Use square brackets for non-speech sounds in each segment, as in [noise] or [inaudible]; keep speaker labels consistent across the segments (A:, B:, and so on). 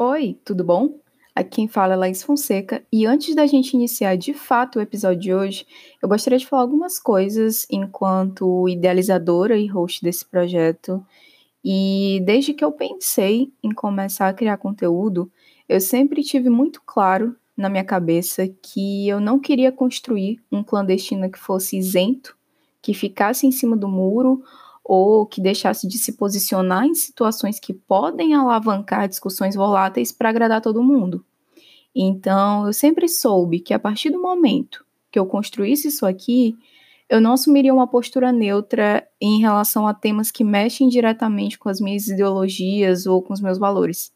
A: Oi, tudo bom? Aqui quem fala é Laís Fonseca e antes da gente iniciar de fato o episódio de hoje, eu gostaria de falar algumas coisas enquanto idealizadora e host desse projeto. E desde que eu pensei em começar a criar conteúdo, eu sempre tive muito claro na minha cabeça que eu não queria construir um clandestino que fosse isento, que ficasse em cima do muro ou que deixasse de se posicionar em situações que podem alavancar discussões voláteis para agradar todo mundo. Então, eu sempre soube que a partir do momento que eu construísse isso aqui, eu não assumiria uma postura neutra em relação a temas que mexem diretamente com as minhas ideologias ou com os meus valores.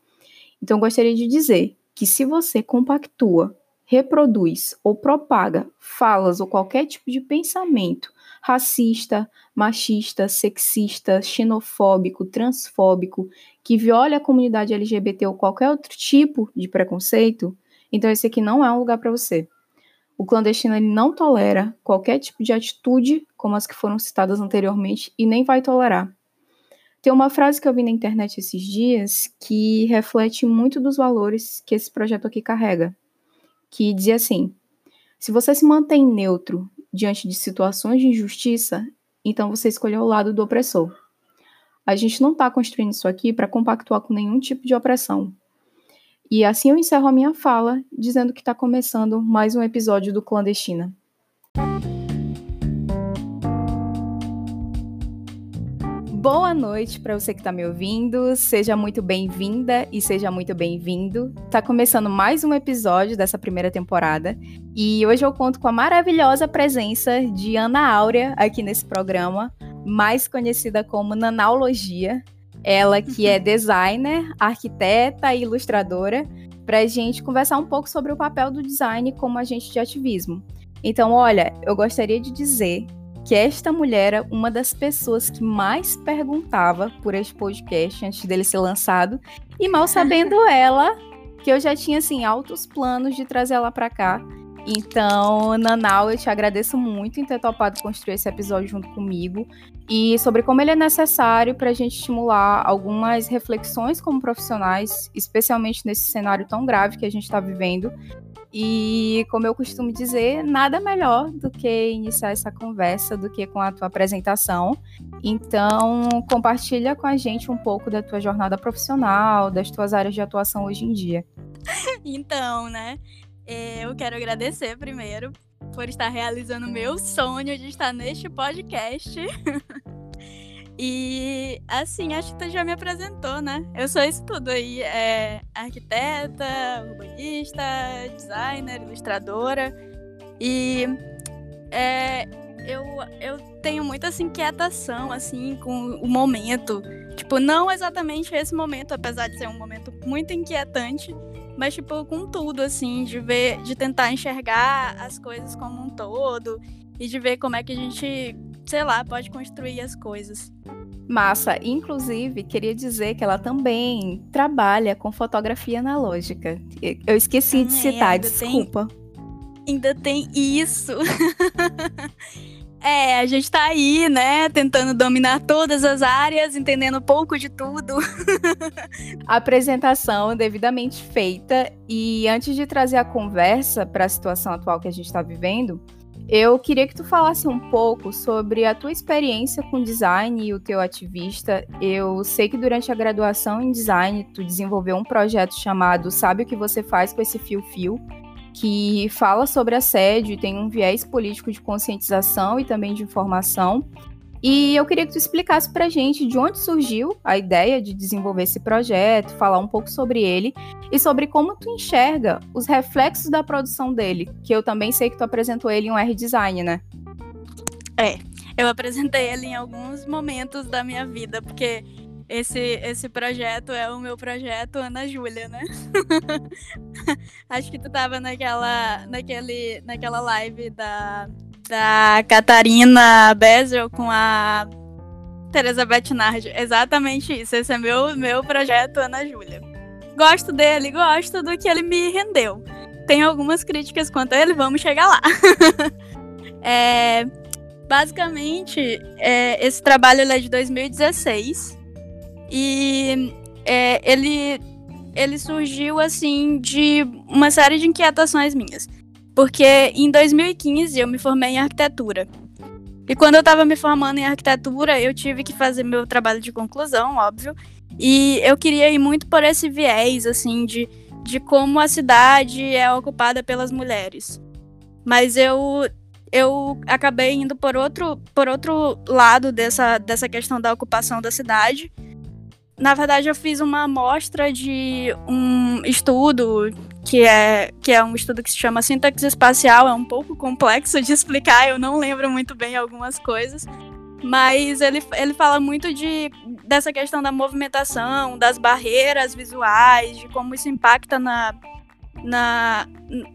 A: Então, gostaria de dizer que se você compactua, reproduz ou propaga falas ou qualquer tipo de pensamento racista, machista, sexista, xenofóbico, transfóbico, que viole a comunidade LGBT ou qualquer outro tipo de preconceito, então esse aqui não é um lugar para você. O clandestino ele não tolera qualquer tipo de atitude como as que foram citadas anteriormente e nem vai tolerar. Tem uma frase que eu vi na internet esses dias que reflete muito dos valores que esse projeto aqui carrega, que dizia assim: se você se mantém neutro diante de situações de injustiça, então você escolheu o lado do opressor. A gente não está construindo isso aqui para compactuar com nenhum tipo de opressão. E assim eu encerro a minha fala, dizendo que está começando mais um episódio do Clandestina. Boa noite para você que está me ouvindo. Seja muito bem-vinda e seja muito bem-vindo. Tá começando mais um episódio dessa primeira temporada e hoje eu conto com a maravilhosa presença de Ana Áurea aqui nesse programa, mais conhecida como Nanaologia. Ela que é [laughs] designer, arquiteta e ilustradora, para a gente conversar um pouco sobre o papel do design como agente de ativismo. Então, olha, eu gostaria de dizer que esta mulher era uma das pessoas que mais perguntava por este podcast antes dele ser lançado. E mal sabendo [laughs] ela, que eu já tinha assim altos planos de trazer ela para cá. Então, Nanau, eu te agradeço muito em ter topado construir esse episódio junto comigo e sobre como ele é necessário para a gente estimular algumas reflexões como profissionais, especialmente nesse cenário tão grave que a gente está vivendo, e, como eu costumo dizer, nada melhor do que iniciar essa conversa do que com a tua apresentação. Então, compartilha com a gente um pouco da tua jornada profissional, das tuas áreas de atuação hoje em dia. [laughs]
B: Então, né? É, eu quero agradecer primeiro por estar realizando o meu sonho de estar neste podcast. [laughs] E assim, acho que tu já me apresentou, né? Eu sou isso tudo aí. É arquiteta, urbanista, designer, ilustradora. E é, eu, eu tenho muita assim, inquietação assim, com o momento. Tipo, não exatamente esse momento, apesar de ser um momento muito inquietante, mas tipo, com tudo, assim, de ver, de tentar enxergar as coisas como um todo e de ver como é que a gente sei lá, pode construir as coisas.
A: Massa. Inclusive, queria dizer que ela também trabalha com fotografia analógica. Eu esqueci de citar, desculpa.
B: Tem... Ainda tem isso. [laughs] É, a gente tá aí, né, tentando dominar todas as áreas, entendendo um pouco de tudo. [laughs]
A: Apresentação devidamente feita e antes de trazer a conversa para a situação atual que a gente está vivendo, eu queria que tu falasse um pouco sobre a tua experiência com design e o teu ativista. Eu sei que durante a graduação em design tu desenvolveu um projeto chamado Sabe o que você faz com esse fio-fio, que fala sobre assédio e tem um viés político de conscientização e também de informação. E eu queria que tu explicasse pra gente de onde surgiu a ideia de desenvolver esse projeto, falar um pouco sobre ele e sobre como tu enxerga os reflexos da produção dele, que eu também sei que tu apresentou ele em um R-Design, né?
B: É, eu apresentei ele em alguns momentos da minha vida, porque esse, esse projeto é o meu projeto Ana Júlia, né? [laughs] Acho que tu tava naquela, naquele, naquela live da da Catarina Bezel com a Teresa Bettinardi. Exatamente isso. Esse é meu, meu projeto, Ana Júlia. Gosto dele, gosto do que ele me rendeu. Tenho algumas críticas quanto a ele, vamos chegar lá. [laughs] é, basicamente, é, esse trabalho é de 2016 e é, ele ele surgiu assim de uma série de inquietações minhas. Porque em 2015 eu me formei em arquitetura. E quando eu estava me formando em arquitetura, eu tive que fazer meu trabalho de conclusão, óbvio. E eu queria ir muito por esse viés, assim, de, de como a cidade é ocupada pelas mulheres. Mas eu eu acabei indo por outro, por outro lado dessa, dessa questão da ocupação da cidade. Na verdade, eu fiz uma amostra de um estudo que é, que é um estudo que se chama sintaxe espacial. É um pouco complexo de explicar, eu não lembro muito bem algumas coisas. Mas ele, ele fala muito de, dessa questão da movimentação, das barreiras visuais, de como isso impacta na, na,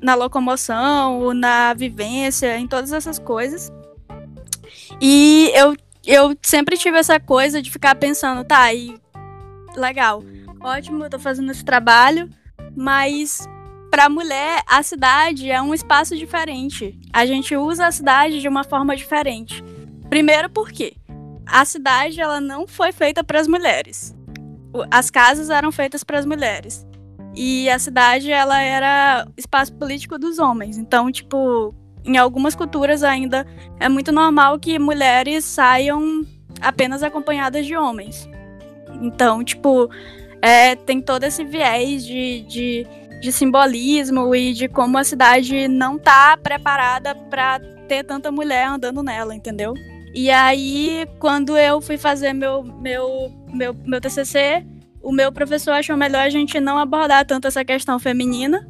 B: na locomoção, na vivência, em todas essas coisas. E eu, eu sempre tive essa coisa de ficar pensando, tá, e legal, ótimo, eu tô fazendo esse trabalho, mas para mulher a cidade é um espaço diferente. A gente usa a cidade de uma forma diferente. Primeiro porque a cidade ela não foi feita para as mulheres. As casas eram feitas para as mulheres. E a cidade, ela era espaço político dos homens. Então, tipo, em algumas culturas ainda é muito normal que mulheres saiam apenas acompanhadas de homens. Então, tipo, é, tem todo esse viés de, de, de, simbolismo e de como a cidade não tá preparada para ter tanta mulher andando nela, entendeu? E aí, quando eu fui fazer meu, meu, meu, meu TCC, o meu professor achou melhor a gente não abordar tanto essa questão feminina,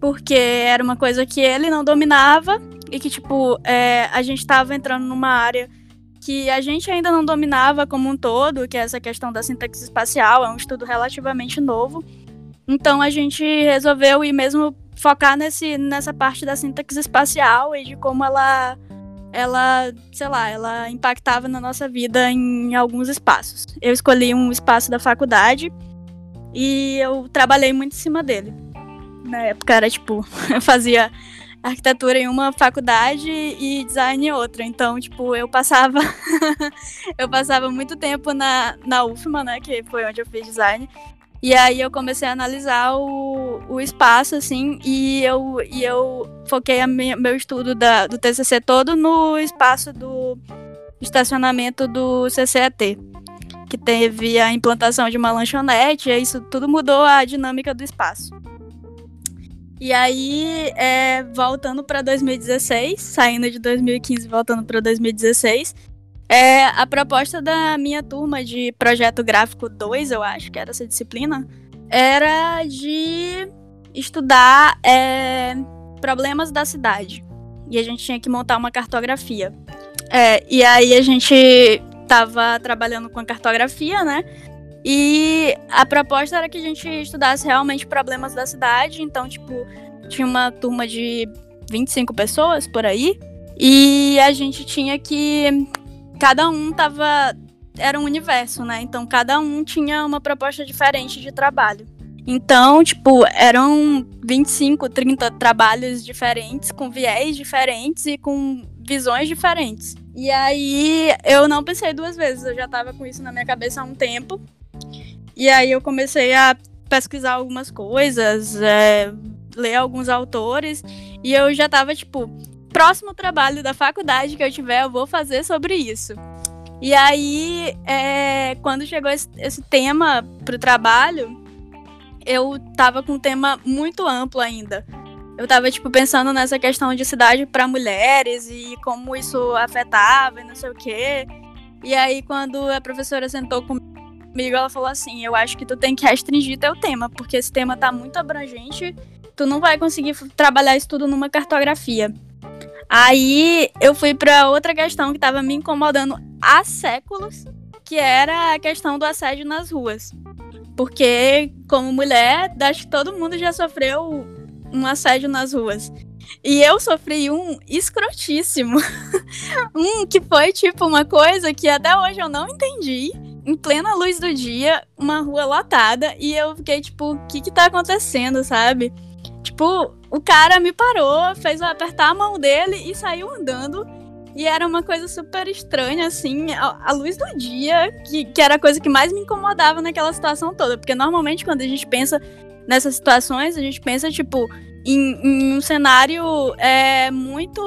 B: porque era uma coisa que ele não dominava e que, tipo, é, a gente estava entrando numa área que a gente ainda não dominava como um todo, que é essa questão da sintaxe espacial, é um estudo relativamente novo. Então a gente resolveu ir mesmo focar nesse, nessa parte da sintaxe espacial e de como ela ela, sei lá, ela impactava na nossa vida em alguns espaços. Eu escolhi um espaço da faculdade e eu trabalhei muito em cima dele. Na época era tipo, [laughs] eu fazia arquitetura em uma faculdade e design em outra. Então, tipo, eu passava [laughs] eu passava muito tempo na, na UFMA, né, que foi onde eu fiz design. E aí eu comecei a analisar o, o espaço, assim, e eu, e eu foquei minha, meu estudo da, do TCC todo no espaço do estacionamento do CCET, que teve a implantação de uma lanchonete, e isso tudo mudou a dinâmica do espaço. E aí, é, voltando para 2016, saindo de 2015 voltando para 2016, é, a proposta da minha turma de projeto gráfico 2, eu acho que era essa disciplina, era de estudar é, problemas da cidade. E a gente tinha que montar uma cartografia. É, e aí a gente estava trabalhando com a cartografia, né? E a proposta era que a gente estudasse realmente problemas da cidade. Então, tipo, tinha uma turma de 25 pessoas por aí. E a gente tinha que cada um tava. Era um universo, né? Então cada um tinha uma proposta diferente de trabalho. Então, tipo, eram 25, 30 trabalhos diferentes, com viés diferentes e com visões diferentes. E aí eu não pensei duas vezes, eu já tava com isso na minha cabeça há um tempo. E aí eu comecei a pesquisar algumas coisas, é, ler alguns autores, e eu já tava, tipo, próximo trabalho da faculdade que eu tiver, eu vou fazer sobre isso. E aí, é, quando chegou esse, esse tema para o trabalho, eu tava com um tema muito amplo ainda. Eu tava, tipo, pensando nessa questão de cidade para mulheres e como isso afetava e não sei o quê. E aí, quando a professora sentou comigo, ela falou assim: Eu acho que tu tem que restringir teu tema, porque esse tema tá muito abrangente, tu não vai conseguir trabalhar isso tudo numa cartografia. Aí eu fui para outra questão que estava me incomodando há séculos, que era a questão do assédio nas ruas. Porque, como mulher, acho que todo mundo já sofreu um assédio nas ruas. E eu sofri um escrotíssimo. [laughs] um que foi tipo uma coisa que até hoje eu não entendi. Em plena luz do dia, uma rua lotada, e eu fiquei tipo, o que que tá acontecendo, sabe? Tipo, o cara me parou, fez eu apertar a mão dele e saiu andando. E era uma coisa super estranha, assim, a, luz do dia, que, que era a coisa que mais me incomodava naquela situação toda. Porque normalmente quando a gente pensa nessas situações, a gente pensa, tipo, em, em um cenário é, muito,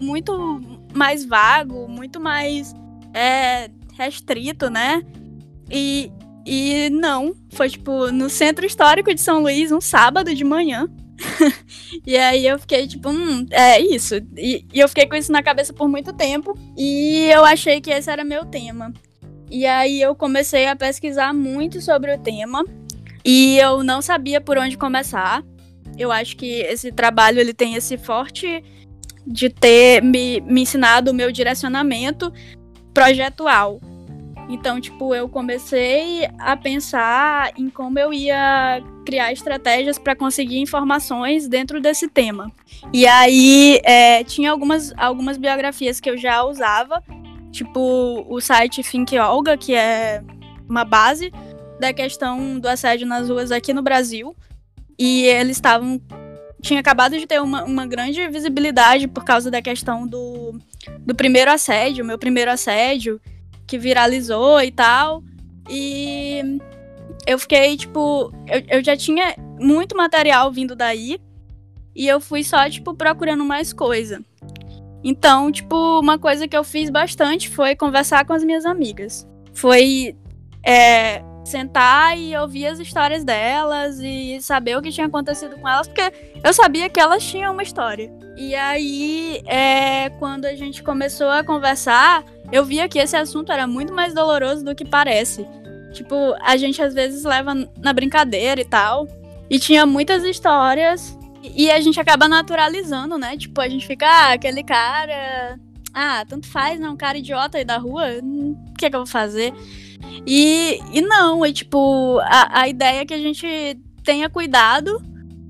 B: muito mais vago, muito mais é, restrito, né? E, e não, foi tipo no centro histórico de São Luís, um sábado de manhã. [laughs] e aí eu fiquei tipo, hum, é isso. E, e, eu fiquei com isso na cabeça por muito tempo. E eu achei que esse era meu tema. E aí eu comecei a pesquisar muito sobre o tema. E eu não sabia por onde começar. Eu acho que esse trabalho ele tem esse forte de ter me, me ensinado o meu direcionamento projetual. Então, tipo, eu comecei a pensar em como eu ia criar estratégias para conseguir informações dentro desse tema. E aí é, tinha algumas, algumas biografias que eu já usava, tipo o site Think Olga, que é uma base da questão do assédio nas ruas aqui no Brasil. E eles estavam. Tinha acabado de ter uma, uma grande visibilidade por causa da questão do, do primeiro assédio, meu primeiro assédio, que viralizou e tal. E eu fiquei, tipo, eu, eu já tinha muito material vindo daí. E eu fui só, tipo, procurando mais coisa. Então, tipo, uma coisa que eu fiz bastante foi conversar com as minhas amigas. Foi é, sentar e ouvir as histórias delas e saber o que tinha acontecido com elas, porque eu sabia que elas tinham uma história. E aí, é, quando a gente começou a conversar, eu via que esse assunto era muito mais doloroso do que parece. Tipo, a gente às vezes leva na brincadeira e tal. E tinha muitas histórias. E a gente acaba naturalizando, né? Tipo, a gente fica, ah, aquele cara. Ah, tanto faz, né? Um cara idiota aí da rua. Hum, o que é que eu vou fazer? E, e não, e tipo, a, a ideia é que a gente tenha cuidado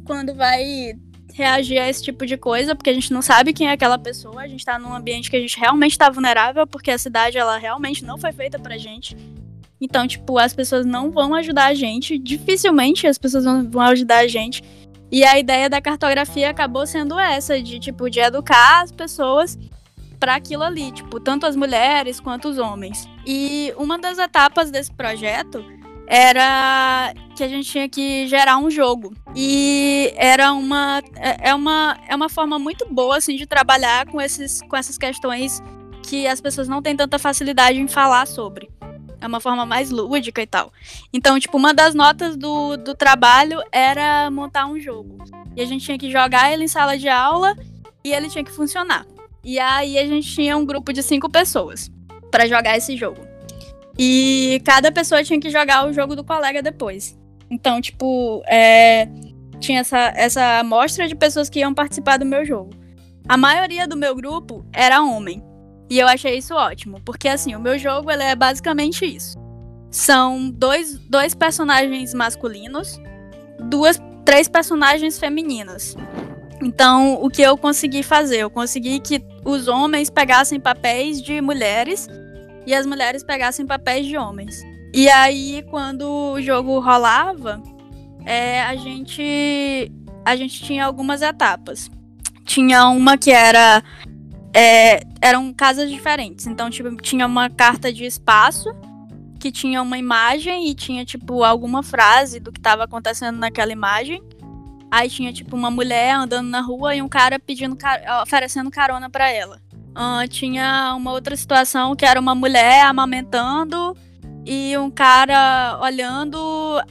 B: quando vai reagir a esse tipo de coisa, porque a gente não sabe quem é aquela pessoa, a gente tá num ambiente que a gente realmente tá vulnerável, porque a cidade, ela realmente não foi feita pra gente. Então, tipo, as pessoas não vão ajudar a gente, dificilmente as pessoas vão ajudar a gente. E a ideia da cartografia acabou sendo essa, de, tipo, de educar as pessoas para aquilo ali, tipo, tanto as mulheres quanto os homens. E uma das etapas desse projeto era que a gente tinha que gerar um jogo. E era uma é, é uma é uma forma muito boa assim de trabalhar com esses com essas questões que as pessoas não têm tanta facilidade em falar sobre. É uma forma mais lúdica e tal. Então, tipo, uma das notas do, do trabalho era montar um jogo. E a gente tinha que jogar ele em sala de aula e ele tinha que funcionar. E aí a gente tinha um grupo de cinco pessoas para jogar esse jogo. E cada pessoa tinha que jogar o jogo do colega depois. Então, tipo, é, tinha essa, essa amostra de pessoas que iam participar do meu jogo. A maioria do meu grupo era homem. E eu achei isso ótimo, porque assim, o meu jogo ele é basicamente isso. São dois, dois personagens masculinos, duas, três personagens femininas. Então, o que eu consegui fazer? Eu consegui que os homens pegassem papéis de mulheres e as mulheres pegassem papéis de homens. E aí, quando o jogo rolava, é, a gente a gente tinha algumas etapas. Tinha uma que era é, eram casas diferentes. Então, tipo, tinha uma carta de espaço que tinha uma imagem e tinha tipo alguma frase do que estava acontecendo naquela imagem. Aí tinha, tipo, uma mulher andando na rua e um cara pedindo, oferecendo carona para ela. Uh, tinha uma outra situação que era uma mulher amamentando e um cara olhando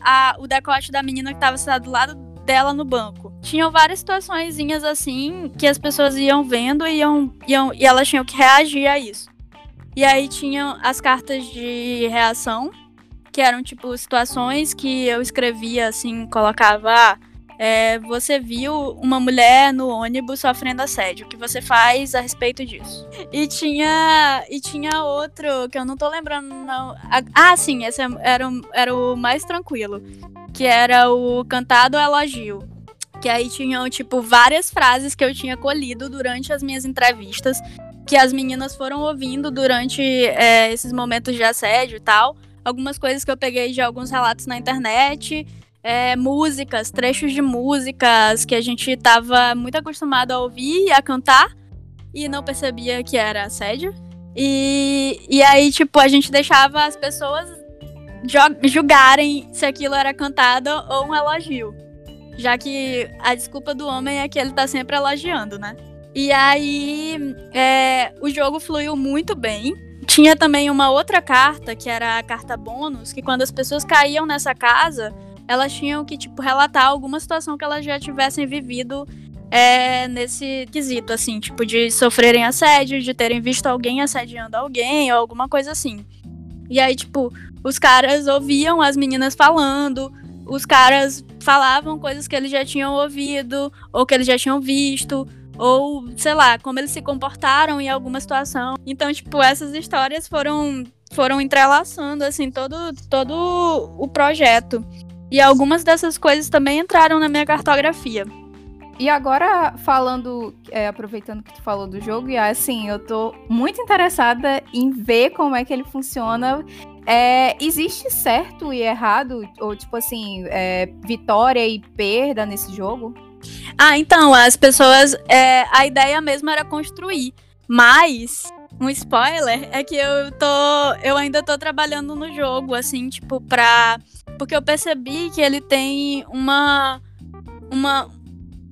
B: a, o decote da menina que estava sentado do lado dela no banco. Tinham várias situações assim que as pessoas iam vendo e, iam, iam, e elas tinham que reagir a isso. E aí tinham as cartas de reação, que eram tipo situações que eu escrevia assim, colocava. Ah, é, você viu uma mulher no ônibus sofrendo assédio. O que você faz a respeito disso? E tinha, e tinha outro que eu não tô lembrando. Não. Ah, sim, esse era, era o mais tranquilo. Que era o cantado elogio. Que aí tinham, tipo, várias frases que eu tinha colhido durante as minhas entrevistas. Que as meninas foram ouvindo durante é, esses momentos de assédio e tal. Algumas coisas que eu peguei de alguns relatos na internet é, músicas, trechos de músicas que a gente estava muito acostumado a ouvir e a cantar. e não percebia que era assédio. E, e aí, tipo, a gente deixava as pessoas julgarem se aquilo era cantado ou um elogio. Já que a desculpa do homem é que ele tá sempre elogiando, né? E aí, é, o jogo fluiu muito bem. Tinha também uma outra carta, que era a carta bônus, que quando as pessoas caíam nessa casa, elas tinham que, tipo, relatar alguma situação que elas já tivessem vivido é, nesse quesito, assim, tipo, de sofrerem assédio, de terem visto alguém assediando alguém ou alguma coisa assim. E aí, tipo, os caras ouviam as meninas falando, os caras falavam coisas que eles já tinham ouvido, ou que eles já tinham visto, ou, sei lá, como eles se comportaram em alguma situação. Então, tipo, essas histórias foram foram entrelaçando assim todo todo o projeto. E algumas dessas coisas também entraram na minha cartografia.
A: E agora, falando, é, aproveitando que tu falou do jogo, e assim, eu tô muito interessada em ver como é que ele funciona. É, existe certo e errado, ou tipo assim, é, vitória e perda nesse jogo?
B: Ah, então, as pessoas. É, a ideia mesmo era construir. Mas um spoiler é que eu tô. Eu ainda tô trabalhando no jogo, assim, tipo, pra. Porque eu percebi que ele tem uma. Uma,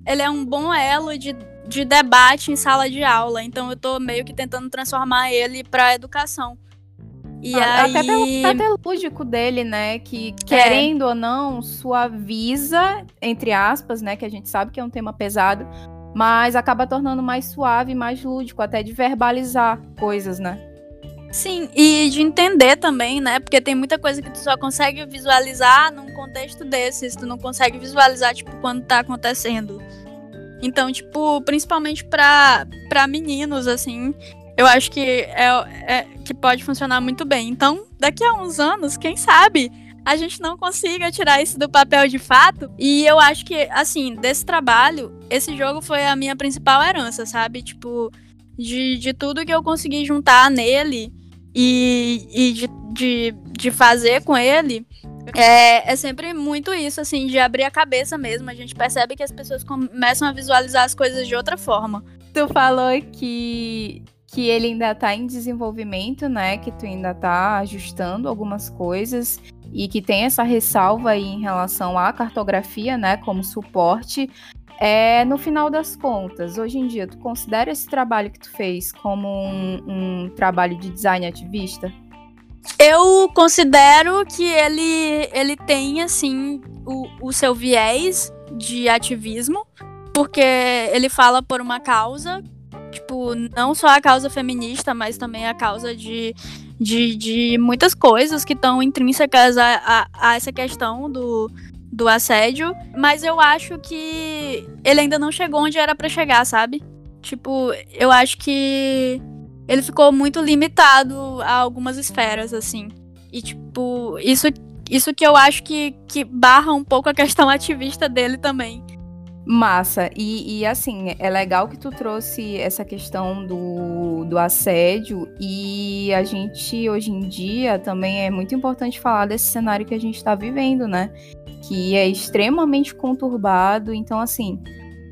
B: ele é um bom elo de, de debate em sala de aula. Então eu tô meio que tentando transformar ele pra educação.
A: E ah, aí... Até pelo até lúdico dele, né? Que, é. querendo é. ou não, suaviza, entre aspas, né? Que a gente sabe que é um tema pesado, mas acaba tornando mais suave, mais lúdico, até de verbalizar coisas, né?
B: Sim, e de entender também, né? Porque tem muita coisa que tu só consegue visualizar num contexto desses, tu não consegue visualizar, tipo, quando tá acontecendo. Então, tipo, principalmente pra, pra meninos, assim, eu acho que é, é, que pode funcionar muito bem. Então, daqui a uns anos, quem sabe a gente não consiga tirar isso do papel de fato. E eu acho que, assim, desse trabalho, esse jogo foi a minha principal herança, sabe? Tipo, de, de tudo que eu consegui juntar nele e, e de, de, de fazer com ele, é, é sempre muito isso, assim, de abrir a cabeça mesmo. A gente percebe que as pessoas começam a visualizar as coisas de outra forma.
A: Tu falou que, que ele ainda tá em desenvolvimento, né? Que tu ainda tá ajustando algumas coisas e que tem essa ressalva aí em relação à cartografia, né? Como suporte. É, no final das contas, hoje em dia, tu considera esse trabalho que tu fez como um, um trabalho de design ativista?
B: Eu considero que ele, ele tem, assim, o, o seu viés de ativismo, porque ele fala por uma causa, tipo, não só a causa feminista, mas também a causa de, de, de muitas coisas que estão intrínsecas a, a, a essa questão do, do assédio, mas eu acho que ele ainda não chegou onde era para chegar, sabe? Tipo, eu acho que ele ficou muito limitado a algumas esferas, assim. E, tipo, isso, isso que eu acho que, que barra um pouco a questão ativista dele também.
A: Massa. E, e, assim, é legal que tu trouxe essa questão do, do assédio. E a gente, hoje em dia, também é muito importante falar desse cenário que a gente está vivendo, né? Que é extremamente conturbado. Então, assim,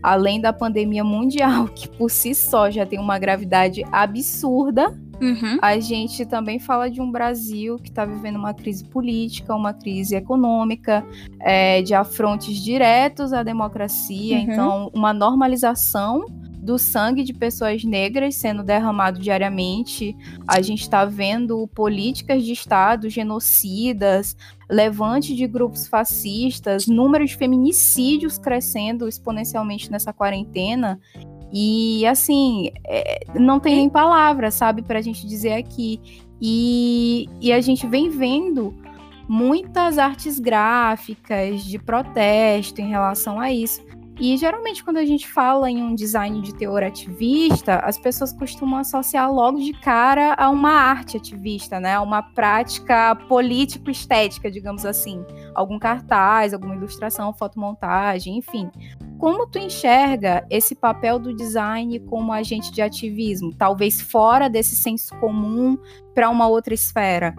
A: além da pandemia mundial, [laughs] que por si só já tem uma gravidade absurda, uhum. a gente também fala de um Brasil que está vivendo uma crise política, uma crise econômica, é, de afrontes diretos à democracia, uhum. então uma normalização do sangue de pessoas negras sendo derramado diariamente. A gente está vendo políticas de Estado genocidas, levante de grupos fascistas, número de feminicídios crescendo exponencialmente nessa quarentena. E assim, é, não tem nem palavra, sabe, para a gente dizer aqui. E, e a gente vem vendo muitas artes gráficas de protesto em relação a isso. E geralmente, quando a gente fala em um design de teor ativista, as pessoas costumam associar logo de cara a uma arte ativista, né? A uma prática político-estética, digamos assim. Algum cartaz, alguma ilustração, fotomontagem, enfim. Como tu enxerga esse papel do design como agente de ativismo? Talvez fora desse senso comum para uma outra esfera?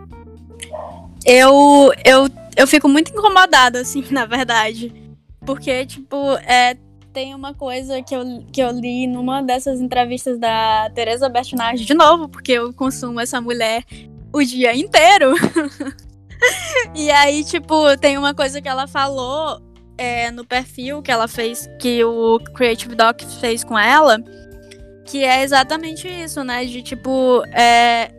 B: Eu, eu, eu fico muito incomodada, assim, [laughs] na verdade porque, tipo, é, tem uma coisa que eu, que eu li numa dessas entrevistas da Teresa Bertinage, de novo, porque eu consumo essa mulher o dia inteiro. [laughs] e aí, tipo, tem uma coisa que ela falou é, no perfil que ela fez, que o Creative Doc fez com ela, que é exatamente isso, né? De tipo, é,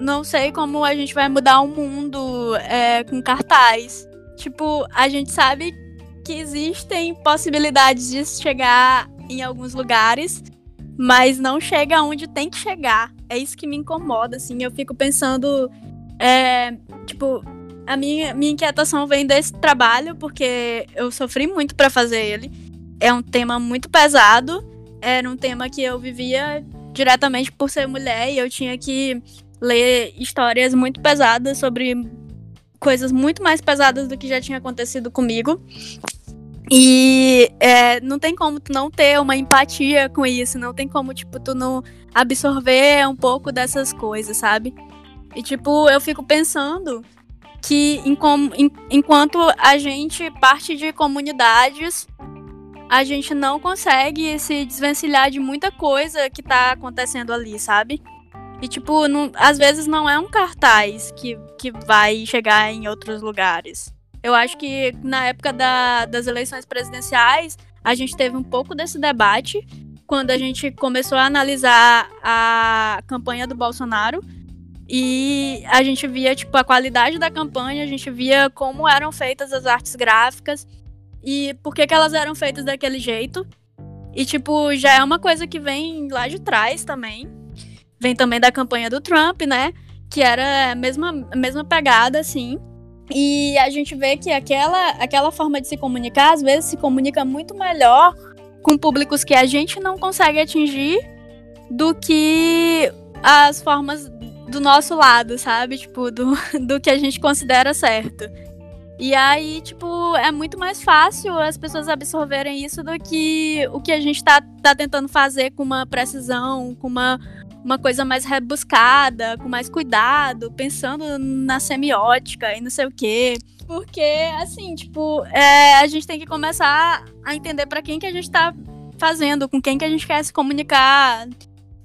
B: não sei como a gente vai mudar o mundo é, com cartaz. Tipo, a gente sabe que existem possibilidades de chegar em alguns lugares, mas não chega onde tem que chegar. É isso que me incomoda, assim. Eu fico pensando, é, tipo, a minha, minha inquietação vem desse trabalho, porque eu sofri muito para fazer ele. É um tema muito pesado, era um tema que eu vivia diretamente por ser mulher e eu tinha que ler histórias muito pesadas sobre coisas muito mais pesadas do que já tinha acontecido comigo. E é, não tem como tu não ter uma empatia com isso, não tem como, tipo, tu não absorver um pouco dessas coisas, sabe? E, tipo, eu fico pensando que em, em, enquanto a gente parte de comunidades, a gente não consegue se desvencilhar de muita coisa que tá acontecendo ali, sabe? E, tipo, não, às vezes não é um cartaz que, que vai chegar em outros lugares. Eu acho que na época da, das eleições presidenciais, a gente teve um pouco desse debate quando a gente começou a analisar a campanha do Bolsonaro e a gente via, tipo, a qualidade da campanha, a gente via como eram feitas as artes gráficas e por que, que elas eram feitas daquele jeito. E, tipo, já é uma coisa que vem lá de trás também. Vem também da campanha do Trump, né? Que era a mesma, a mesma pegada, assim. E a gente vê que aquela, aquela forma de se comunicar, às vezes, se comunica muito melhor com públicos que a gente não consegue atingir do que as formas do nosso lado, sabe? Tipo, do, [laughs] do que a gente considera certo. E aí, tipo, é muito mais fácil as pessoas absorverem isso do que o que a gente tá, tá tentando fazer com uma precisão, com uma, uma coisa mais rebuscada, com mais cuidado, pensando na semiótica e não sei o quê. Porque, assim, tipo, é, a gente tem que começar a entender para quem que a gente tá fazendo, com quem que a gente quer se comunicar,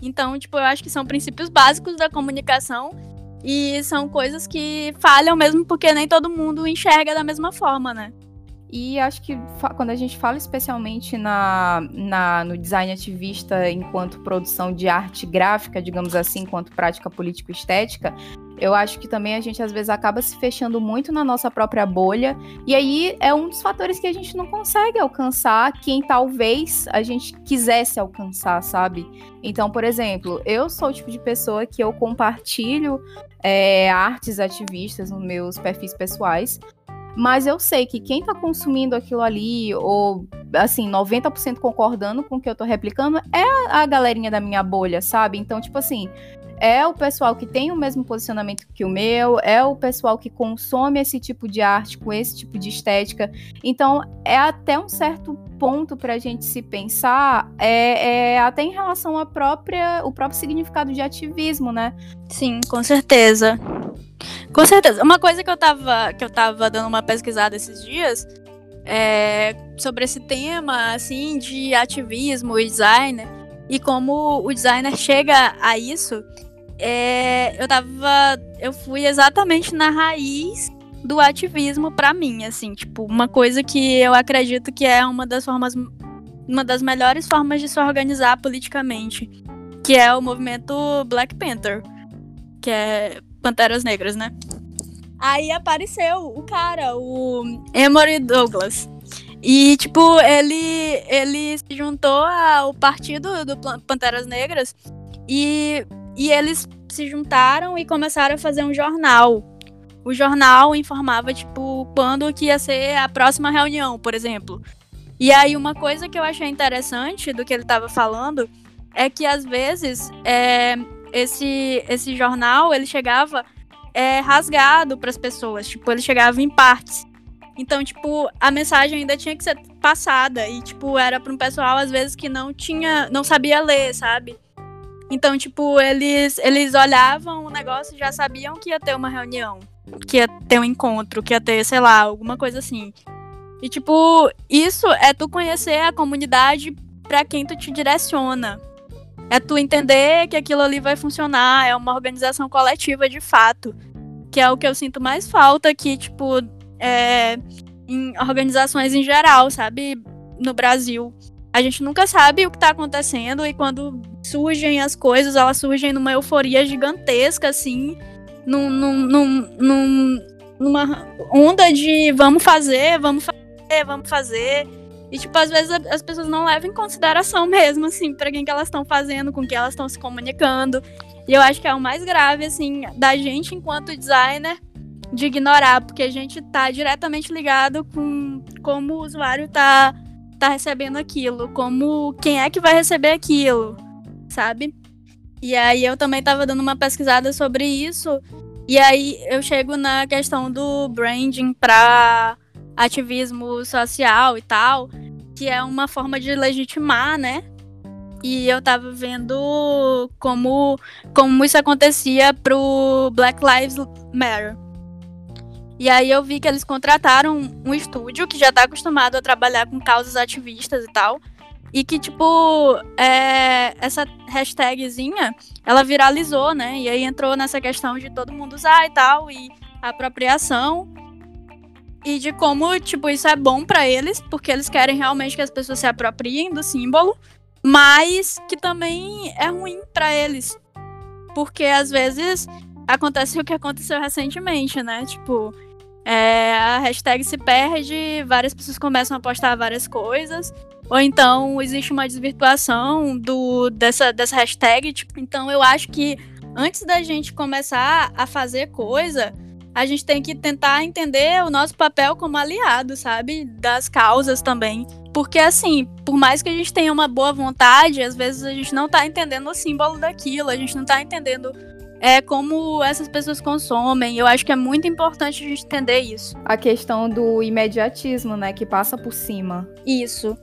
B: então, tipo, eu acho que são princípios básicos da comunicação e são coisas que falham mesmo porque nem todo mundo enxerga da mesma forma, né?
A: E acho que quando a gente fala especialmente na, na, no design ativista enquanto produção de arte gráfica, digamos assim, enquanto prática político-estética, eu acho que também a gente às vezes acaba se fechando muito na nossa própria bolha, e aí é um dos fatores que a gente não consegue alcançar quem talvez a gente quisesse alcançar, sabe? Então, por exemplo, eu sou o tipo de pessoa que eu compartilho é, artes ativistas nos meus perfis pessoais, mas eu sei que quem tá consumindo aquilo ali, ou assim, 90% concordando com o que eu tô replicando, é a galerinha da minha bolha, sabe? Então, tipo assim, é o pessoal que tem o mesmo posicionamento que o meu, é o pessoal que consome esse tipo de arte com esse tipo de estética. Então, é até um certo ponto para a gente se pensar, é, é, até em relação ao própria, o próprio significado de ativismo, né?
B: Sim, com certeza. Com certeza. Uma coisa que eu tava, que eu tava dando uma pesquisada esses dias é sobre esse tema, assim, de ativismo e designer, e como o designer chega a isso é, eu tava. Eu fui exatamente na raiz do ativismo para mim, assim, tipo, uma coisa que eu acredito que é uma das formas. Uma das melhores formas de se organizar politicamente. Que é o movimento Black Panther. Que é Panteras Negras, né? Aí apareceu o cara, o Emory Douglas. E, tipo, ele, ele se juntou ao partido do Panteras Negras e e eles se juntaram e começaram a fazer um jornal. O jornal informava, tipo, quando que ia ser a próxima reunião, por exemplo. E aí, uma coisa que eu achei interessante do que ele estava falando é que, às vezes, é, esse, esse jornal, ele chegava é, rasgado para as pessoas. Tipo, ele chegava em partes. Então, tipo, a mensagem ainda tinha que ser passada. E, tipo, era para um pessoal, às vezes, que não tinha... Não sabia ler, sabe? Então, tipo, eles, eles olhavam o negócio e já sabiam que ia ter uma reunião, que ia ter um encontro, que ia ter, sei lá, alguma coisa assim. E, tipo, isso é tu conhecer a comunidade para quem tu te direciona. É tu entender que aquilo ali vai funcionar, é uma organização coletiva de fato. Que é o que eu sinto mais falta aqui, tipo, é, em organizações em geral, sabe? No Brasil. A gente nunca sabe o que tá acontecendo e quando surgem as coisas, elas surgem numa euforia gigantesca, assim, num, num, num numa onda de vamos fazer, vamos fazer, vamos fazer. E, tipo, às vezes as pessoas não levam em consideração mesmo, assim, pra quem que elas estão fazendo, com quem elas estão se comunicando. E eu acho que é o mais grave, assim, da gente enquanto designer de ignorar, porque a gente tá diretamente ligado com como o usuário tá, tá recebendo aquilo, como quem é que vai receber aquilo, sabe? E aí eu também tava dando uma pesquisada sobre isso, e aí eu chego na questão do branding para ativismo social e tal, que é uma forma de legitimar, né? E eu tava vendo como, como isso acontecia pro Black Lives Matter. E aí eu vi que eles contrataram um estúdio que já tá acostumado a trabalhar com causas ativistas e tal. E que, tipo, é, essa hashtagzinha, ela viralizou, né? E aí entrou nessa questão de todo mundo usar e tal, e apropriação e de como, tipo, isso é bom para eles, porque eles querem realmente que as pessoas se apropriem do símbolo, mas que também é ruim para eles. Porque às vezes acontece o que aconteceu recentemente, né? Tipo, é, a hashtag se perde, várias pessoas começam a postar várias coisas, ou então existe uma desvirtuação do, dessa, dessa hashtag. Tipo, então eu acho que antes da gente começar a fazer coisa, a gente tem que tentar entender o nosso papel como aliado, sabe? Das causas também. Porque, assim, por mais que a gente tenha uma boa vontade, às vezes a gente não tá entendendo o símbolo daquilo, a gente não tá entendendo é, como essas pessoas consomem. Eu acho que é muito importante a gente entender isso.
A: A questão do imediatismo, né? Que passa por cima.
B: Isso.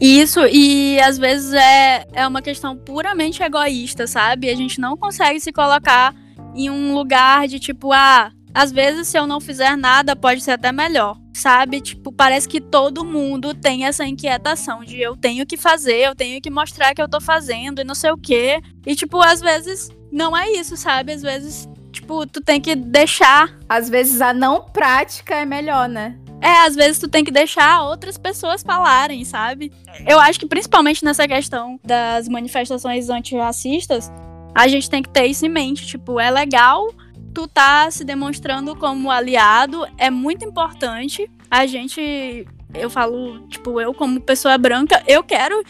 B: Isso, e às vezes é, é uma questão puramente egoísta, sabe? A gente não consegue se colocar em um lugar de tipo, ah, às vezes, se eu não fizer nada, pode ser até melhor. Sabe? Tipo, parece que todo mundo tem essa inquietação de eu tenho que fazer, eu tenho que mostrar que eu tô fazendo e não sei o quê. E, tipo, às vezes não é isso, sabe? Às vezes, tipo, tu tem que deixar.
A: Às vezes a não prática é melhor, né?
B: É, às vezes tu tem que deixar outras pessoas falarem, sabe? Eu acho que principalmente nessa questão das manifestações antirracistas, a gente tem que ter isso em mente. Tipo, é legal tu tá se demonstrando como aliado é muito importante. A gente, eu falo, tipo, eu como pessoa branca, eu quero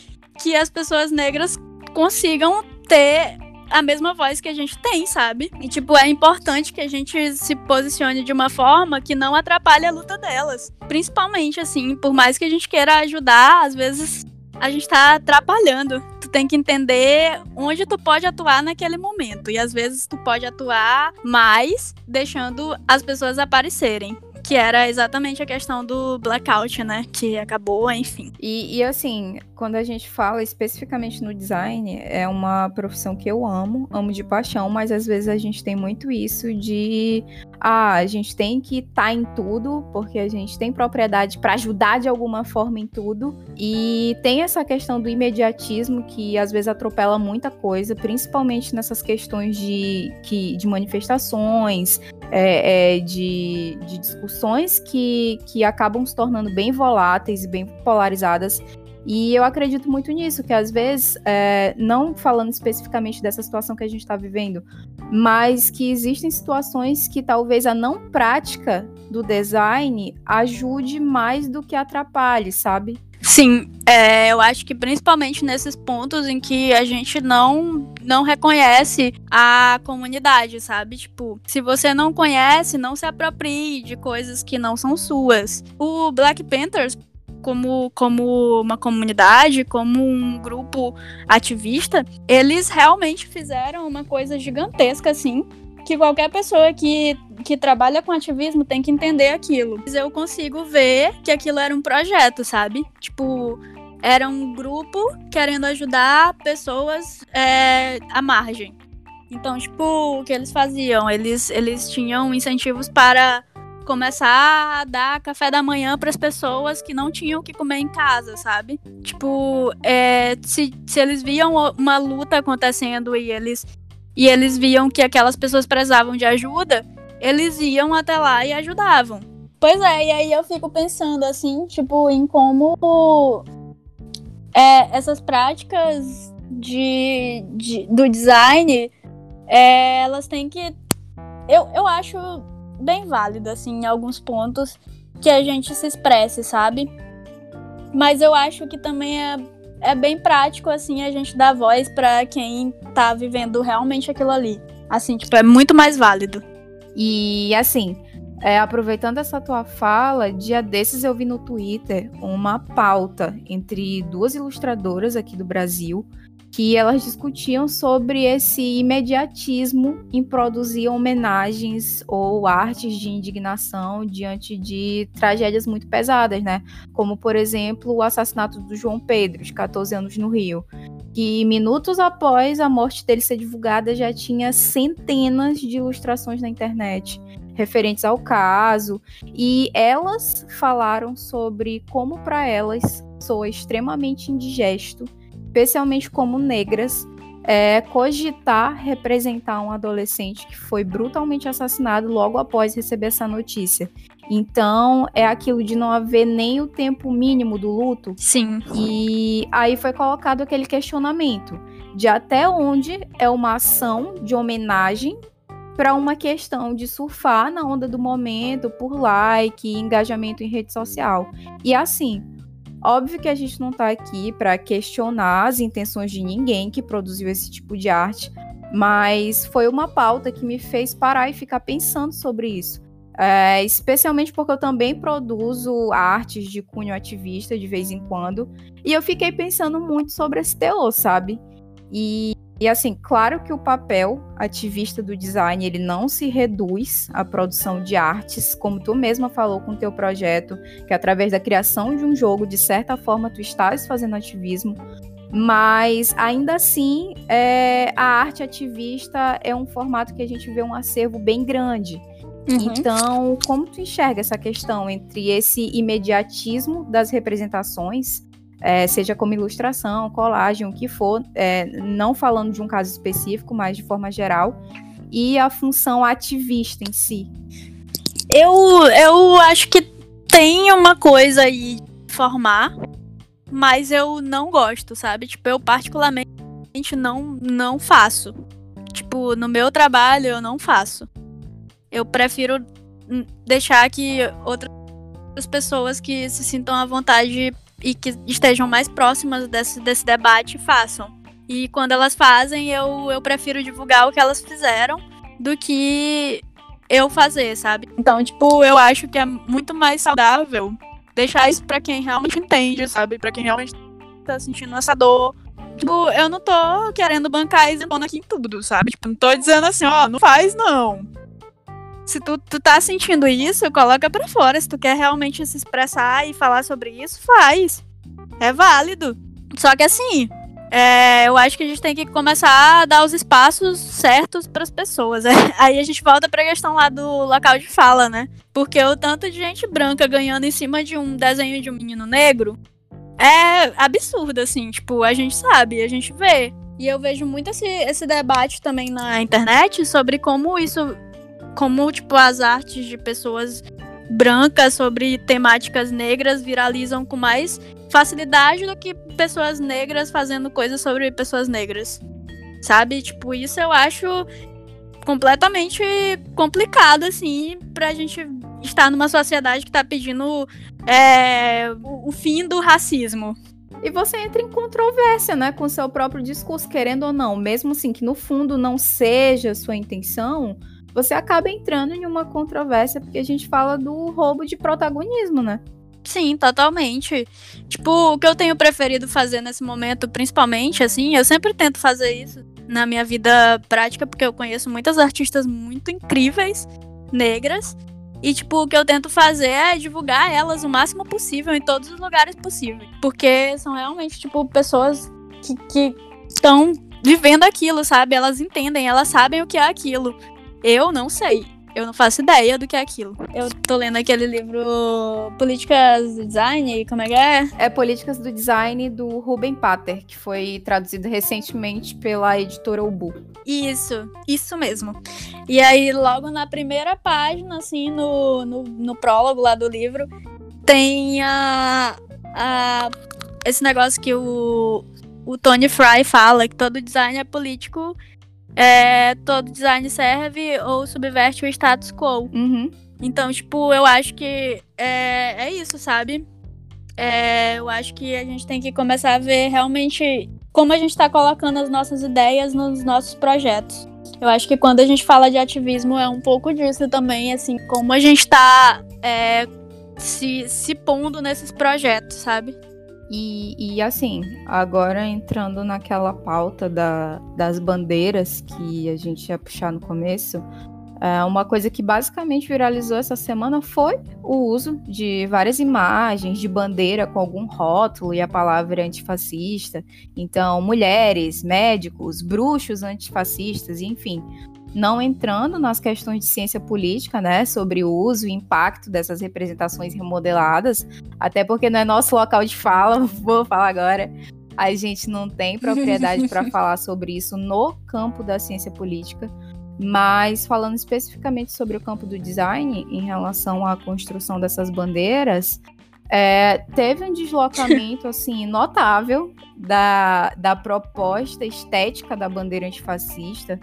B: que as pessoas negras consigam ter a mesma voz que a gente tem, sabe? E, tipo, é importante que a gente se posicione de uma forma que não atrapalhe a luta delas. Principalmente, assim, por mais que a gente queira ajudar, às vezes a gente tá atrapalhando tem que entender onde tu pode atuar naquele momento. E às vezes tu pode atuar mais deixando as pessoas aparecerem que era exatamente a questão do blackout, né? Que acabou, enfim.
A: E, e, assim, quando a gente fala especificamente no design, é uma profissão que eu amo, amo de paixão, mas às vezes a gente tem muito isso de ah, a gente tem que estar tá em tudo, porque a gente tem propriedade para ajudar de alguma forma em tudo. E tem essa questão do imediatismo que às vezes atropela muita coisa, principalmente nessas questões de, que, de manifestações, é, é, de, de discussões que, que acabam se tornando bem voláteis e bem polarizadas. E eu acredito muito nisso, que às vezes, é, não falando especificamente dessa situação que a gente está vivendo, mas que existem situações que talvez a não prática do design ajude mais do que atrapalhe, sabe?
B: Sim, é, eu acho que principalmente nesses pontos em que a gente não, não reconhece a comunidade, sabe? Tipo, se você não conhece, não se aproprie de coisas que não são suas. O Black Panthers, como, como uma comunidade, como um grupo ativista, eles realmente fizeram uma coisa gigantesca, assim, que qualquer pessoa que, que trabalha com ativismo tem que entender aquilo. Eu consigo ver que aquilo era um projeto, sabe? Tipo, era um grupo querendo ajudar pessoas é, à margem. Então, tipo, o que eles faziam? Eles, eles tinham incentivos para começar a dar café da manhã para as pessoas que não tinham o que comer em casa, sabe? Tipo, é, se, se eles viam uma luta acontecendo e eles, e eles viam que aquelas pessoas precisavam de ajuda, eles iam até lá e ajudavam. Pois é, e aí eu fico pensando assim, tipo, em como é, essas práticas de, de do design, é, elas têm que. Eu, eu acho bem válido, assim, em alguns pontos que a gente se expresse, sabe? Mas eu acho que também é, é bem prático, assim, a gente dar voz para quem tá vivendo realmente aquilo ali. Assim, tipo, é muito mais válido.
A: E, assim, é, aproveitando essa tua fala, dia desses eu vi no Twitter uma pauta entre duas ilustradoras aqui do Brasil que elas discutiam sobre esse imediatismo em produzir homenagens ou artes de indignação diante de tragédias muito pesadas, né? Como, por exemplo, o assassinato do João Pedro, de 14 anos no Rio, que minutos após a morte dele ser divulgada já tinha centenas de ilustrações na internet referentes ao caso, e elas falaram sobre como para elas soa extremamente indigesto especialmente como negras, é, cogitar representar um adolescente que foi brutalmente assassinado logo após receber essa notícia. Então, é aquilo de não haver nem o tempo mínimo do luto.
B: Sim.
A: E aí foi colocado aquele questionamento de até onde é uma ação de homenagem para uma questão de surfar na onda do momento por like, engajamento em rede social. E assim, Óbvio que a gente não está aqui para questionar as intenções de ninguém que produziu esse tipo de arte, mas foi uma pauta que me fez parar e ficar pensando sobre isso. É, especialmente porque eu também produzo artes de cunho ativista de vez em quando, e eu fiquei pensando muito sobre esse teor, sabe? E e assim, claro que o papel ativista do design, ele não se reduz à produção de artes, como tu mesma falou com o teu projeto, que através da criação de um jogo, de certa forma, tu estás fazendo ativismo, mas ainda assim, é, a arte ativista é um formato que a gente vê um acervo bem grande. Uhum. Então, como tu enxerga essa questão entre esse imediatismo das representações é, seja como ilustração, colagem, o que for, é, não falando de um caso específico, mas de forma geral, e a função ativista em si?
B: Eu, eu acho que tem uma coisa aí formar, mas eu não gosto, sabe? Tipo, eu particularmente não, não faço. Tipo, no meu trabalho eu não faço. Eu prefiro deixar que outras pessoas que se sintam à vontade e que estejam mais próximas desse, desse debate façam. E quando elas fazem, eu, eu prefiro divulgar o que elas fizeram do que eu fazer, sabe? Então, tipo, eu acho que é muito mais saudável deixar isso para quem realmente entende, sabe? Para quem realmente tá sentindo essa dor. Tipo, eu não tô querendo bancar isentona aqui em tudo, sabe? Tipo, não tô dizendo assim, ó, não faz não. Se tu, tu tá sentindo isso, coloca pra fora. Se tu quer realmente se expressar e falar sobre isso, faz. É válido. Só que assim, é, eu acho que a gente tem que começar a dar os espaços certos para as pessoas. [laughs] Aí a gente volta para a questão lá do local de fala, né? Porque o tanto de gente branca ganhando em cima de um desenho de um menino negro é absurdo, assim. Tipo, a gente sabe, a gente vê. E eu vejo muito esse, esse debate também na internet sobre como isso como tipo as artes de pessoas brancas sobre temáticas negras viralizam com mais facilidade do que pessoas negras fazendo coisas sobre pessoas negras. Sabe? Tipo, isso eu acho completamente complicado, assim, pra gente estar numa sociedade que tá pedindo é, o, fim do racismo.
A: E você entra em controvérsia, né, com seu próprio discurso, querendo ou não, mesmo assim que no fundo não seja sua intenção, você acaba entrando em uma controvérsia porque a gente fala do roubo de protagonismo, né?
B: Sim, totalmente. Tipo, o que eu tenho preferido fazer nesse momento, principalmente, assim, eu sempre tento fazer isso na minha vida prática, porque eu conheço muitas artistas muito incríveis, negras, e, tipo, o que eu tento fazer é divulgar elas o máximo possível em todos os lugares possíveis. Porque são realmente, tipo, pessoas que estão vivendo aquilo, sabe? Elas entendem, elas sabem o que é aquilo. Eu não sei. Eu não faço ideia do que é aquilo. Eu tô lendo aquele livro Políticas do Design, como é que é?
A: É Políticas do Design do Ruben Pater, que foi traduzido recentemente pela editora Ubu.
B: Isso, isso mesmo. E aí, logo na primeira página, assim, no, no, no prólogo lá do livro, tem a, a, esse negócio que o, o Tony Fry fala, que todo design é político é, todo design serve ou subverte o status quo.
A: Uhum.
B: Então, tipo, eu acho que é, é isso, sabe? É, eu acho que a gente tem que começar a ver realmente como a gente está colocando as nossas ideias nos nossos projetos. Eu acho que quando a gente fala de ativismo é um pouco disso também, assim, como a gente está é, se, se pondo nesses projetos, sabe?
A: E, e assim, agora entrando naquela pauta da, das bandeiras que a gente ia puxar no começo, é, uma coisa que basicamente viralizou essa semana foi o uso de várias imagens de bandeira com algum rótulo e a palavra antifascista. Então, mulheres, médicos, bruxos antifascistas, enfim não entrando nas questões de ciência política, né, sobre o uso e impacto dessas representações remodeladas, até porque não é nosso local de fala, [laughs] vou falar agora. A gente não tem propriedade para [laughs] falar sobre isso no campo da ciência política, mas falando especificamente sobre o campo do design, em relação à construção dessas bandeiras, é, teve um deslocamento [laughs] assim notável da, da proposta estética da bandeira antifascista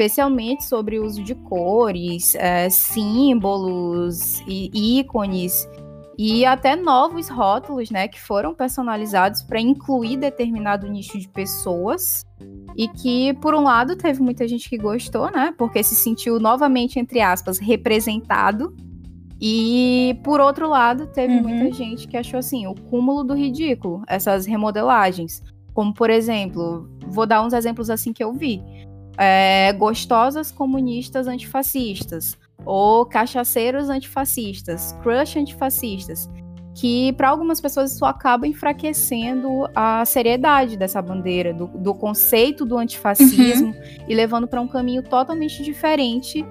A: especialmente sobre o uso de cores, é, símbolos e ícones e até novos rótulos, né, que foram personalizados para incluir determinado nicho de pessoas e que, por um lado, teve muita gente que gostou, né, porque se sentiu novamente, entre aspas, representado. E, por outro lado, teve uhum. muita gente que achou assim, o cúmulo do ridículo, essas remodelagens. Como, por exemplo, vou dar uns exemplos assim que eu vi é, gostosas comunistas antifascistas ou cachaceiros antifascistas, crush antifascistas, que para algumas pessoas isso acaba enfraquecendo a seriedade dessa bandeira, do, do conceito do antifascismo uhum. e levando para um caminho totalmente diferente.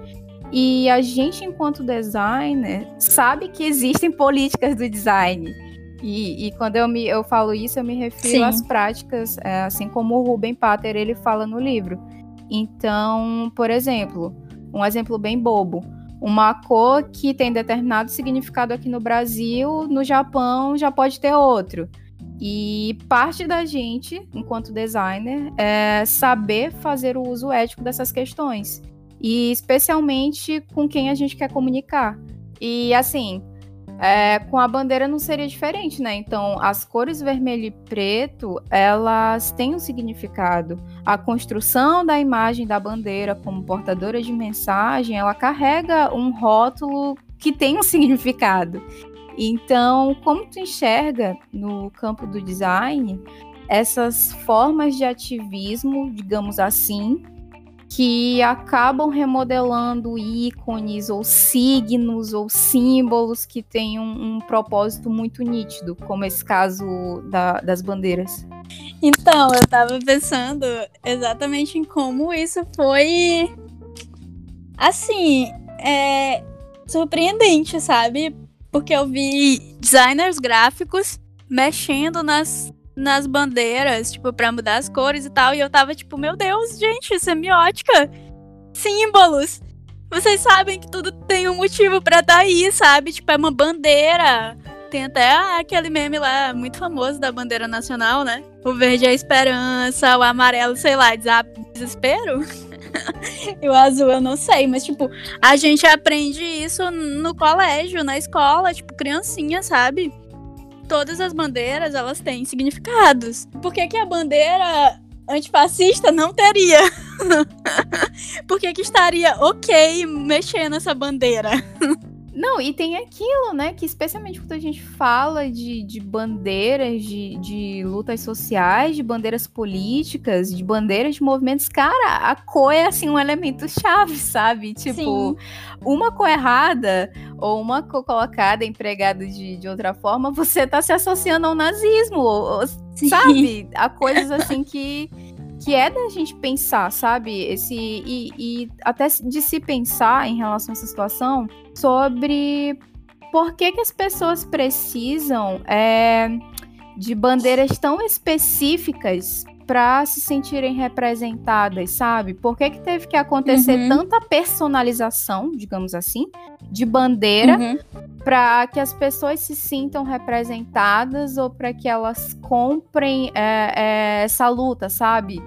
A: E a gente, enquanto designer, sabe que existem políticas do design. E, e, quando eu, me, eu falo isso, eu me refiro Sim. às práticas, é, assim como o Ruben Pater ele fala no livro. Então, por exemplo, um exemplo bem bobo. Uma cor que tem determinado significado aqui no Brasil, no Japão já pode ter outro. E parte da gente, enquanto designer, é saber fazer o uso ético dessas questões. E especialmente com quem a gente quer comunicar. E assim, é, com a bandeira não seria diferente, né? Então, as cores vermelho e preto, elas têm um significado. A construção da imagem da bandeira como portadora de mensagem, ela carrega um rótulo que tem um [laughs] significado. Então, como tu enxerga no campo do design essas formas de ativismo, digamos assim, que acabam remodelando ícones ou signos ou símbolos que têm um, um propósito muito nítido, como esse caso da, das bandeiras.
B: Então, eu estava pensando exatamente em como isso foi assim, é surpreendente, sabe? Porque eu vi designers gráficos mexendo nas nas bandeiras, tipo, pra mudar as cores e tal. E eu tava tipo, meu Deus, gente, semiótica. Símbolos. Vocês sabem que tudo tem um motivo estar tá aí, sabe? Tipo, é uma bandeira. Tem até aquele meme lá, muito famoso da bandeira nacional, né? O verde é a esperança, o amarelo, sei lá, desespero. e [laughs] o azul eu não sei, mas tipo, a gente aprende isso no colégio, na escola, tipo, criancinha, sabe? Todas as bandeiras elas têm significados. Por que, que a bandeira antifascista não teria? [laughs] Por que, que estaria ok mexer nessa bandeira? [laughs]
A: Não, e tem aquilo, né? Que especialmente quando a gente fala de, de bandeiras, de, de lutas sociais, de bandeiras políticas, de bandeiras de movimentos, cara, a cor é assim um elemento chave, sabe? Tipo, Sim. uma cor errada ou uma cor colocada, empregada de, de outra forma, você tá se associando ao nazismo, ou, sabe? A coisas [laughs] assim que que é da gente pensar, sabe? Esse e, e até de se pensar em relação a essa situação sobre por que, que as pessoas precisam é, de bandeiras tão específicas para se sentirem representadas, sabe? Por que, que teve que acontecer uhum. tanta personalização, digamos assim, de bandeira uhum. para que as pessoas se sintam representadas ou para que elas comprem é, é, essa luta, sabe?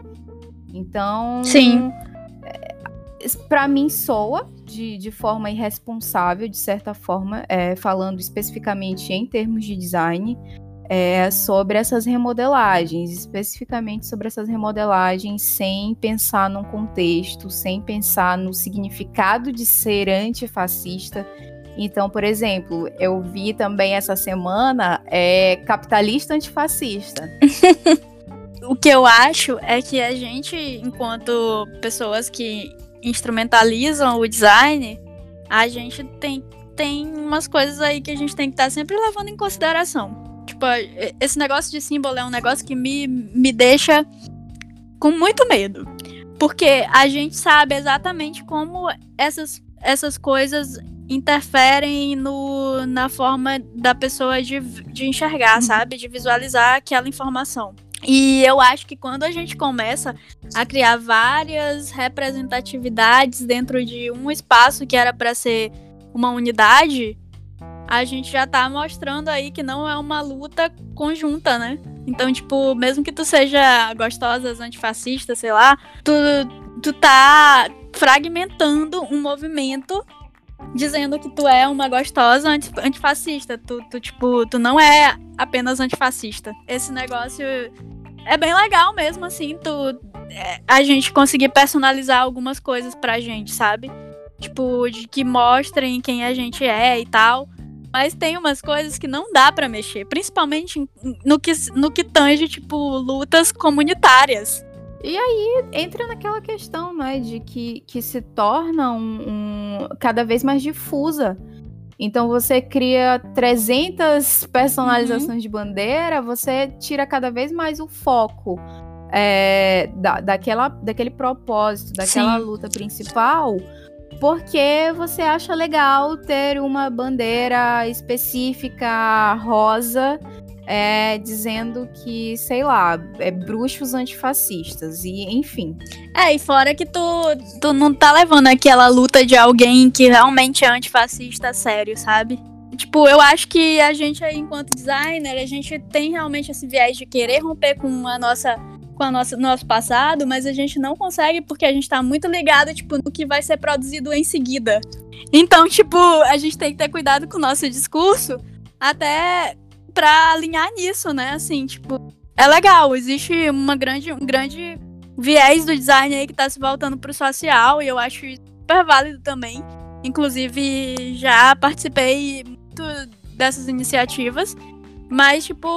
A: Então,
B: sim,
A: é, para mim soa de, de forma irresponsável, de certa forma, é, falando especificamente em termos de design é, sobre essas remodelagens, especificamente sobre essas remodelagens, sem pensar num contexto, sem pensar no significado de ser antifascista. Então, por exemplo, eu vi também essa semana é, capitalista antifascista. [laughs]
B: o que eu acho é que a gente, enquanto pessoas que instrumentalizam o design, a gente tem, tem umas coisas aí que a gente tem que estar tá sempre levando em consideração. Tipo, esse negócio de símbolo é um negócio que me, me deixa com muito medo. Porque a gente sabe exatamente como essas, essas coisas interferem no, na forma da pessoa de, de enxergar, uhum. sabe? De visualizar aquela informação. E eu acho que quando a gente começa a criar várias representatividades dentro de um espaço que era para ser uma unidade, a gente já tá mostrando aí que não é uma luta conjunta, né? Então, tipo, mesmo que tu seja gostosa, antifascista, sei lá, tu, tu tá fragmentando um movimento dizendo que tu é uma gostosa antifascista. Tu, tu, tipo, tu não é apenas antifascista. Esse negócio é bem legal mesmo, assim, tu. É, a gente conseguir personalizar algumas coisas pra gente, sabe? Tipo, de que mostrem quem a gente é e tal. Mas tem umas coisas que não dá para mexer, principalmente no que, no que tange, tipo, lutas comunitárias.
A: E aí entra naquela questão, né, de que, que se torna um, um cada vez mais difusa. Então você cria 300 personalizações uhum. de bandeira, você tira cada vez mais o foco é, da, daquela, daquele propósito, daquela Sim. luta principal porque você acha legal ter uma bandeira específica rosa é, dizendo que, sei lá, é bruxos antifascistas, e enfim.
B: É, e fora que tu, tu não tá levando aquela luta de alguém que realmente é antifascista sério, sabe? Tipo, eu acho que a gente aí, enquanto designer, a gente tem realmente esse viés de querer romper com a nossa com a nossa, nosso passado, mas a gente não consegue porque a gente tá muito ligado, tipo, no que vai ser produzido em seguida. Então, tipo, a gente tem que ter cuidado com o nosso discurso até pra alinhar nisso, né? Assim, tipo, é legal, existe uma grande, um grande viés do design aí que tá se voltando pro social e eu acho super válido também. Inclusive, já participei muito dessas iniciativas. Mas, tipo,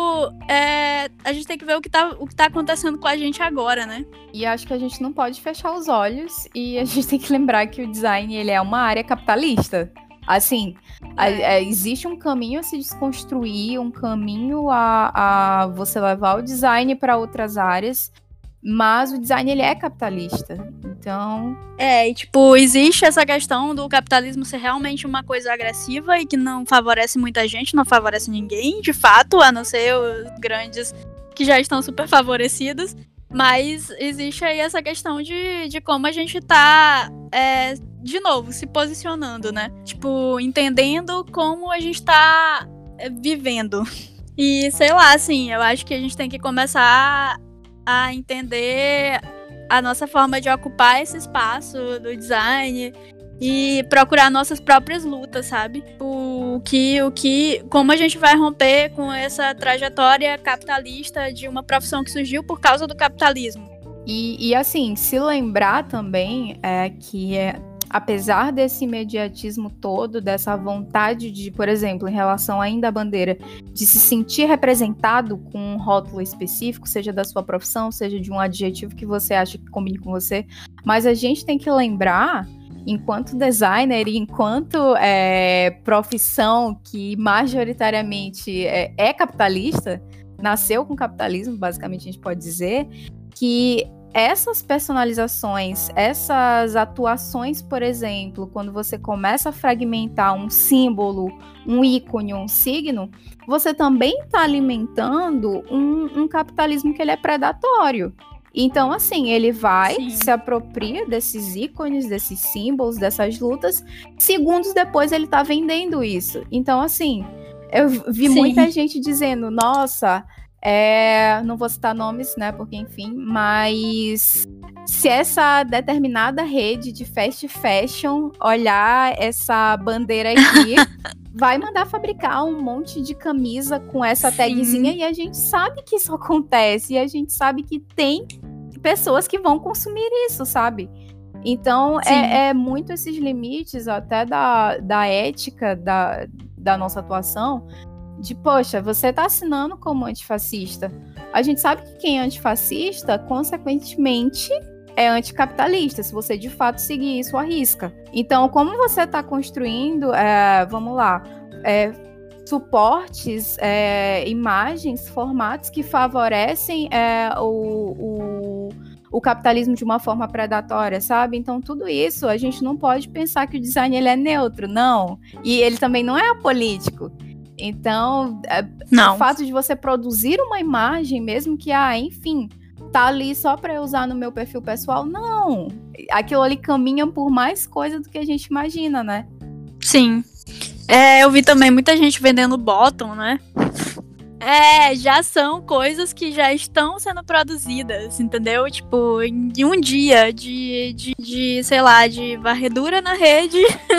B: é, a gente tem que ver o que, tá, o que tá acontecendo com a gente agora, né?
A: E acho que a gente não pode fechar os olhos e a [laughs] gente tem que lembrar que o design ele é uma área capitalista. Assim, a, é, existe um caminho a se desconstruir, um caminho a, a você levar o design para outras áreas, mas o design ele é capitalista. Então.
B: É, e tipo, existe essa questão do capitalismo ser realmente uma coisa agressiva e que não favorece muita gente, não favorece ninguém, de fato, a não ser os grandes que já estão super favorecidos. Mas existe aí essa questão de, de como a gente tá, é, de novo, se posicionando, né? Tipo, entendendo como a gente tá é, vivendo. E sei lá, assim, eu acho que a gente tem que começar a entender a nossa forma de ocupar esse espaço do design e procurar nossas próprias lutas, sabe? O que, o que, como a gente vai romper com essa trajetória capitalista de uma profissão que surgiu por causa do capitalismo.
A: E, e assim, se lembrar também é que é, apesar desse imediatismo todo, dessa vontade de, por exemplo, em relação ainda à bandeira, de se sentir representado com um rótulo específico, seja da sua profissão, seja de um adjetivo que você acha que combine com você, mas a gente tem que lembrar enquanto designer e enquanto é, profissão que majoritariamente é, é, capitalista, nasceu com capitalismo, basicamente a gente pode dizer, que essas personalizações, essas atuações, por exemplo, quando você começa a fragmentar um símbolo, um ícone, um signo, você também está alimentando um, um, capitalismo que ele é predatório. Então, assim, ele vai, Sim. se apropria desses ícones, desses símbolos, dessas lutas. Segundos depois, ele está vendendo isso. Então, assim, eu vi Sim. muita gente dizendo: nossa, é, não vou citar nomes, né? Porque, enfim, mas se essa determinada rede de fast fashion olhar essa bandeira aqui, [laughs] vai mandar fabricar um monte de camisa com essa Sim. tagzinha e a gente sabe que isso acontece e a gente sabe que tem pessoas que vão consumir isso, sabe? Então, é, é, muito esses limites até da, da ética da, da nossa atuação de, poxa, você está assinando como antifascista. A gente sabe que quem é antifascista, consequentemente, é anticapitalista, se você de fato seguir isso à risca. Então, como você está construindo, é, vamos lá, é, suportes, é, imagens, formatos que favorecem é, o, o, o, capitalismo de uma forma predatória, sabe? Então, tudo isso a gente não pode pensar que o design ele é neutro, não. E ele também não é apolítico. Então, é, Não. o fato de você produzir uma imagem, mesmo que, ah, enfim, tá ali só para eu usar no meu perfil pessoal, não. Aquilo ali caminha por mais coisa do que a gente imagina, né?
B: Sim. É, eu vi também muita gente vendendo bottom, né? É, já são coisas que já estão sendo produzidas, entendeu? Tipo, em um dia de, de, de sei lá, de varredura na rede,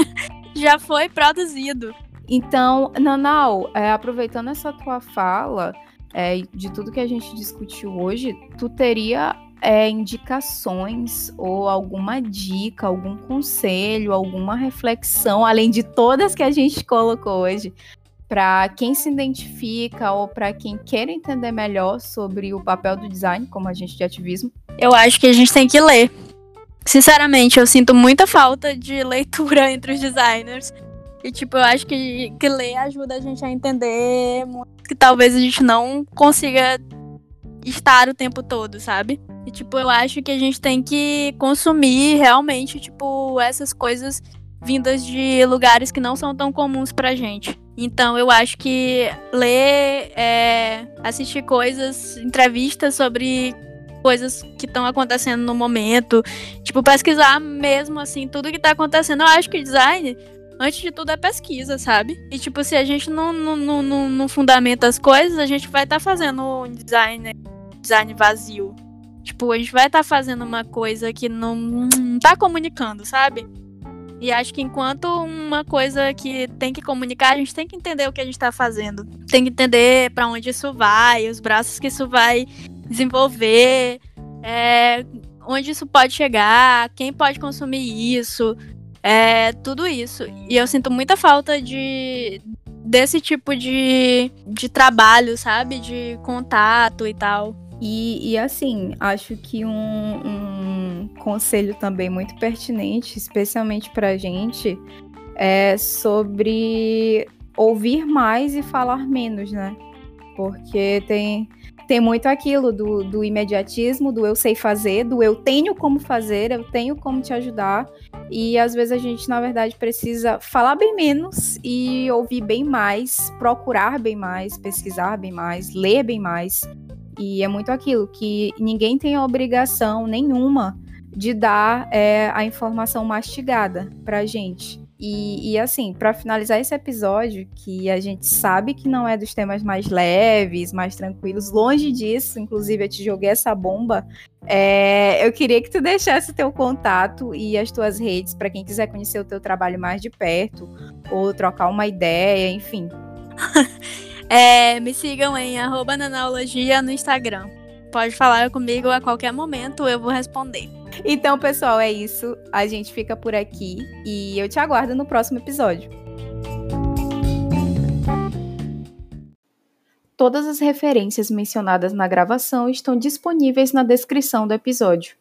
B: [laughs] já foi produzido.
A: Então, Nanau, é, aproveitando essa tua fala, é, de tudo que a gente discutiu hoje, tu teria é, indicações ou alguma dica, algum conselho, alguma reflexão, além de todas que a gente colocou hoje, para quem se identifica ou para quem quer entender melhor sobre o papel do design como agente de ativismo?
B: Eu acho que a gente tem que ler. Sinceramente, eu sinto muita falta de [laughs] leitura entre os designers. E, tipo, eu acho que, que ler ajuda a gente a entender que talvez a gente não consiga estar o tempo todo, sabe? E, tipo, eu acho que a gente tem que consumir realmente, tipo, essas coisas vindas de lugares que não são tão comuns pra gente. Então, eu acho que ler, é, assistir coisas, entrevistas sobre coisas que estão acontecendo no momento, tipo, pesquisar mesmo, assim, tudo que tá acontecendo. Eu acho que design antes de tudo é pesquisa, sabe? E tipo, se a gente não, não, não, não fundamenta as coisas, a gente vai estar tá fazendo um design, design vazio. Tipo, a gente vai estar tá fazendo uma coisa que não, não tá comunicando, sabe? E acho que enquanto uma coisa que tem que comunicar, a gente tem que entender o que a gente está fazendo. Tem que entender para onde isso vai, os braços que isso vai desenvolver, é, onde isso pode chegar, quem pode consumir isso, é, tudo isso. E eu sinto muita falta de desse tipo de, de trabalho, sabe? De contato e tal.
A: E, e assim, acho que um, um conselho também muito pertinente, especialmente pra gente, é sobre ouvir mais e falar menos, né? Porque tem, tem muito aquilo do, do imediatismo, do eu sei fazer, do eu tenho como fazer, eu tenho como te ajudar. E às vezes a gente, na verdade, precisa falar bem menos e ouvir bem mais, procurar bem mais, pesquisar bem mais, ler bem mais. E é muito aquilo que ninguém tem obrigação nenhuma de dar é, a informação mastigada pra gente. E, e assim, para finalizar esse episódio, que a gente sabe que não é dos temas mais leves, mais tranquilos, longe disso, inclusive eu te joguei essa bomba, é, eu queria que tu deixasse o teu contato e as tuas redes para quem quiser conhecer o teu trabalho mais de perto, ou trocar uma ideia, enfim. [laughs]
B: é, me sigam em nanaologia no Instagram. Pode falar comigo a qualquer momento, eu vou responder.
A: Então, pessoal, é isso. A gente fica por aqui e eu te aguardo no próximo episódio. Todas as referências mencionadas na gravação estão disponíveis na descrição do episódio.